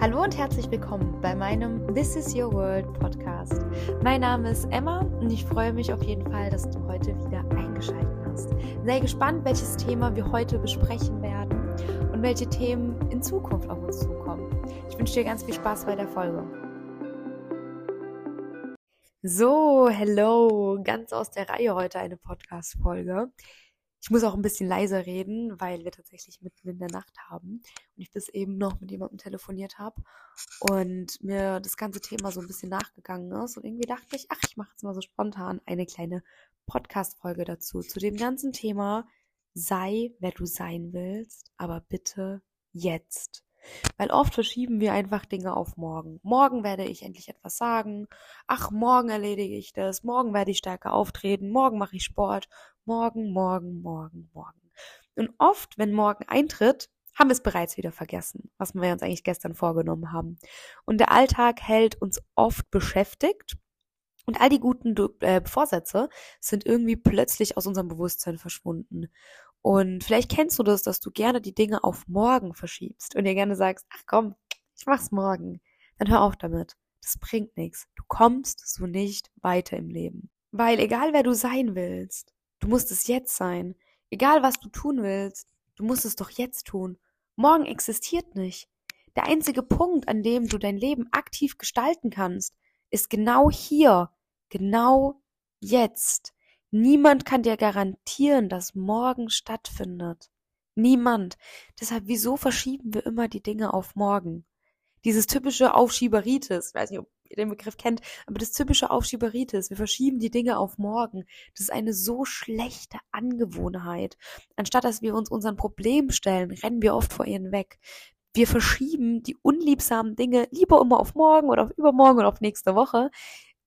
Hallo und herzlich willkommen bei meinem This is Your World Podcast. Mein Name ist Emma und ich freue mich auf jeden Fall, dass du heute wieder eingeschaltet hast. Sei gespannt, welches Thema wir heute besprechen werden und welche Themen in Zukunft auf uns zukommen. Ich wünsche dir ganz viel Spaß bei der Folge. So, hello, ganz aus der Reihe heute eine Podcast-Folge. Ich muss auch ein bisschen leiser reden, weil wir tatsächlich mitten in der Nacht haben und ich bis eben noch mit jemandem telefoniert habe und mir das ganze Thema so ein bisschen nachgegangen ist und irgendwie dachte ich, ach, ich mache jetzt mal so spontan eine kleine Podcast-Folge dazu, zu dem ganzen Thema sei, wer du sein willst, aber bitte jetzt. Weil oft verschieben wir einfach Dinge auf morgen. Morgen werde ich endlich etwas sagen. Ach, morgen erledige ich das. Morgen werde ich stärker auftreten. Morgen mache ich Sport. Morgen, morgen, morgen, morgen. Und oft, wenn morgen eintritt, haben wir es bereits wieder vergessen, was wir uns eigentlich gestern vorgenommen haben. Und der Alltag hält uns oft beschäftigt. Und all die guten äh, Vorsätze sind irgendwie plötzlich aus unserem Bewusstsein verschwunden. Und vielleicht kennst du das, dass du gerne die Dinge auf morgen verschiebst und dir gerne sagst, ach komm, ich mach's morgen. Dann hör auf damit. Das bringt nichts. Du kommst so nicht weiter im Leben. Weil egal wer du sein willst, du musst es jetzt sein. Egal was du tun willst, du musst es doch jetzt tun. Morgen existiert nicht. Der einzige Punkt, an dem du dein Leben aktiv gestalten kannst, ist genau hier, genau jetzt. Niemand kann dir garantieren, dass morgen stattfindet. Niemand. Deshalb, wieso verschieben wir immer die Dinge auf morgen? Dieses typische Aufschieberitis, ich weiß nicht, ob den Begriff kennt, aber das typische Aufschieberitis, wir verschieben die Dinge auf morgen. Das ist eine so schlechte Angewohnheit. Anstatt dass wir uns unseren Problem stellen, rennen wir oft vor ihnen weg. Wir verschieben die unliebsamen Dinge lieber immer auf morgen oder auf übermorgen oder auf nächste Woche,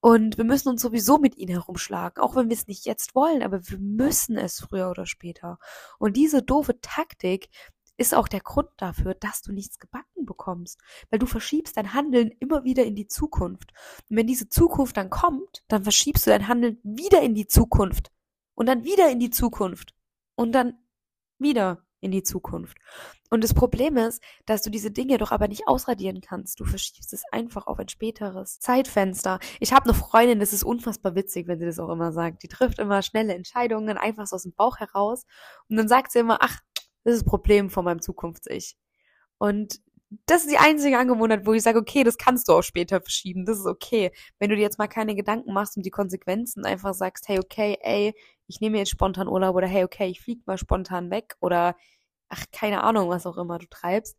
und wir müssen uns sowieso mit ihnen herumschlagen, auch wenn wir es nicht jetzt wollen, aber wir müssen es früher oder später. Und diese doofe Taktik ist auch der Grund dafür, dass du nichts gebacken bekommst, weil du verschiebst dein Handeln immer wieder in die Zukunft. Und wenn diese Zukunft dann kommt, dann verschiebst du dein Handeln wieder in die Zukunft und dann wieder in die Zukunft und dann wieder in die Zukunft. Und das Problem ist, dass du diese Dinge doch aber nicht ausradieren kannst. Du verschiebst es einfach auf ein späteres Zeitfenster. Ich habe eine Freundin, das ist unfassbar witzig, wenn sie das auch immer sagt. Die trifft immer schnelle Entscheidungen, einfach so aus dem Bauch heraus. Und dann sagt sie immer, ach, das ist das Problem von meinem Zukunfts-Ich. Und das ist die einzige Angewohnheit, wo ich sage, okay, das kannst du auch später verschieben, das ist okay. Wenn du dir jetzt mal keine Gedanken machst um die Konsequenzen, einfach sagst, hey, okay, ey, ich nehme jetzt spontan Urlaub oder hey, okay, ich flieg mal spontan weg oder ach, keine Ahnung, was auch immer du treibst,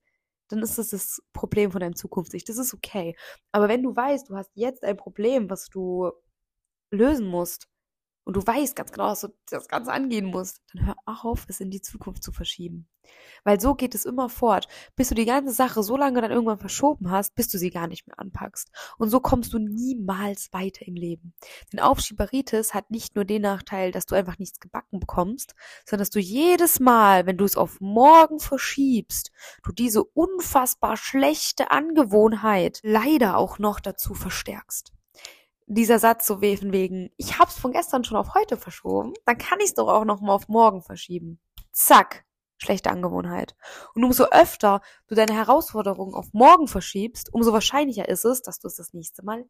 dann ist das das Problem von deinem Zukunftssicht. Das ist okay. Aber wenn du weißt, du hast jetzt ein Problem, was du lösen musst, und du weißt ganz genau, dass du das Ganze angehen musst, dann hör auf, es in die Zukunft zu verschieben. Weil so geht es immer fort, bis du die ganze Sache so lange dann irgendwann verschoben hast, bis du sie gar nicht mehr anpackst. Und so kommst du niemals weiter im Leben. Denn Aufschieberitis hat nicht nur den Nachteil, dass du einfach nichts gebacken bekommst, sondern dass du jedes Mal, wenn du es auf morgen verschiebst, du diese unfassbar schlechte Angewohnheit leider auch noch dazu verstärkst dieser Satz so wegen wegen, ich hab's von gestern schon auf heute verschoben, dann kann ich's doch auch noch mal auf morgen verschieben. Zack, schlechte Angewohnheit. Und umso öfter du deine Herausforderungen auf morgen verschiebst, umso wahrscheinlicher ist es, dass du es das nächste Mal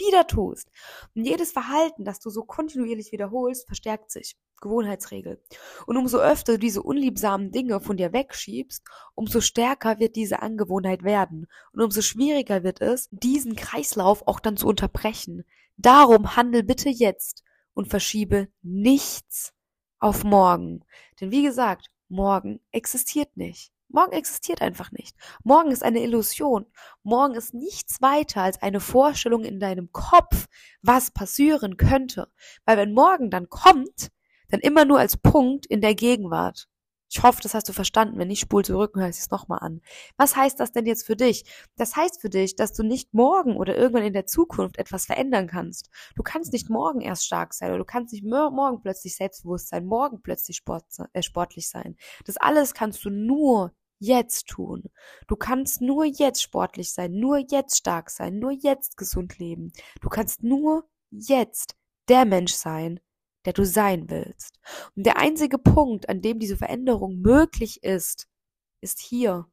wieder tust. Und jedes Verhalten, das du so kontinuierlich wiederholst, verstärkt sich. Gewohnheitsregel. Und umso öfter du diese unliebsamen Dinge von dir wegschiebst, umso stärker wird diese Angewohnheit werden. Und umso schwieriger wird es, diesen Kreislauf auch dann zu unterbrechen. Darum handel bitte jetzt und verschiebe nichts auf morgen. Denn wie gesagt, morgen existiert nicht. Morgen existiert einfach nicht. Morgen ist eine Illusion. Morgen ist nichts weiter als eine Vorstellung in deinem Kopf, was passieren könnte. Weil wenn morgen dann kommt, dann immer nur als Punkt in der Gegenwart. Ich hoffe, das hast du verstanden. Wenn nicht, spul zurück und hör es nochmal an. Was heißt das denn jetzt für dich? Das heißt für dich, dass du nicht morgen oder irgendwann in der Zukunft etwas verändern kannst. Du kannst nicht morgen erst stark sein oder du kannst nicht morgen plötzlich selbstbewusst sein, morgen plötzlich sport, äh, sportlich sein. Das alles kannst du nur jetzt tun. Du kannst nur jetzt sportlich sein, nur jetzt stark sein, nur jetzt gesund leben. Du kannst nur jetzt der Mensch sein, der du sein willst. Und der einzige Punkt, an dem diese Veränderung möglich ist, ist hier.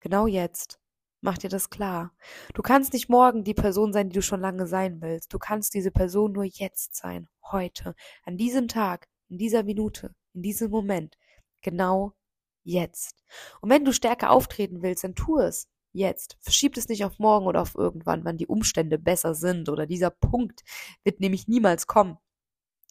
Genau jetzt. Mach dir das klar. Du kannst nicht morgen die Person sein, die du schon lange sein willst. Du kannst diese Person nur jetzt sein, heute, an diesem Tag, in dieser Minute, in diesem Moment, genau jetzt. Und wenn du stärker auftreten willst, dann tu es jetzt. Verschieb es nicht auf morgen oder auf irgendwann, wann die Umstände besser sind oder dieser Punkt wird nämlich niemals kommen.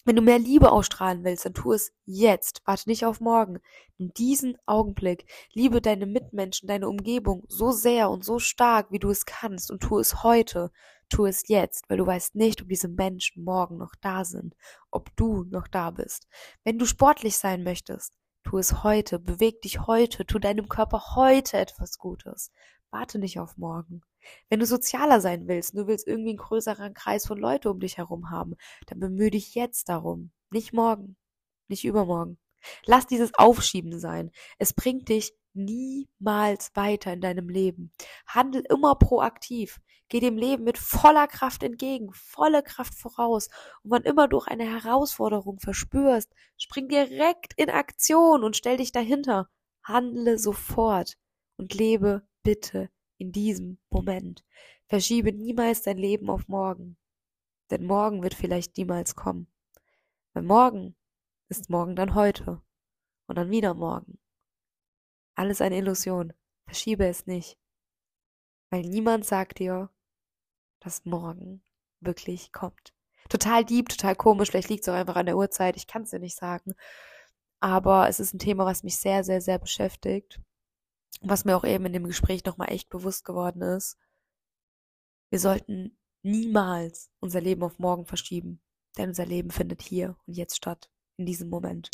Wenn du mehr Liebe ausstrahlen willst, dann tu es jetzt. Warte nicht auf morgen. In diesem Augenblick liebe deine Mitmenschen, deine Umgebung so sehr und so stark, wie du es kannst und tu es heute. Tu es jetzt, weil du weißt nicht, ob diese Menschen morgen noch da sind, ob du noch da bist. Wenn du sportlich sein möchtest, tu es heute, beweg dich heute, tu deinem Körper heute etwas Gutes. Warte nicht auf morgen. Wenn du sozialer sein willst, du willst irgendwie einen größeren Kreis von Leuten um dich herum haben, dann bemühe dich jetzt darum. Nicht morgen. Nicht übermorgen. Lass dieses Aufschieben sein. Es bringt dich niemals weiter in deinem Leben. Handel immer proaktiv. Geh dem Leben mit voller Kraft entgegen, volle Kraft voraus. Und wann immer du eine Herausforderung verspürst, spring direkt in Aktion und stell dich dahinter. Handle sofort und lebe bitte in diesem Moment. Verschiebe niemals dein Leben auf morgen, denn morgen wird vielleicht niemals kommen. Weil morgen ist morgen dann heute und dann wieder morgen. Alles eine Illusion. Verschiebe es nicht. Weil niemand sagt dir, dass morgen wirklich kommt. Total deep, total komisch, vielleicht liegt es auch einfach an der Uhrzeit, ich kann es dir nicht sagen. Aber es ist ein Thema, was mich sehr, sehr, sehr beschäftigt was mir auch eben in dem Gespräch nochmal echt bewusst geworden ist, wir sollten niemals unser Leben auf morgen verschieben, denn unser Leben findet hier und jetzt statt, in diesem Moment.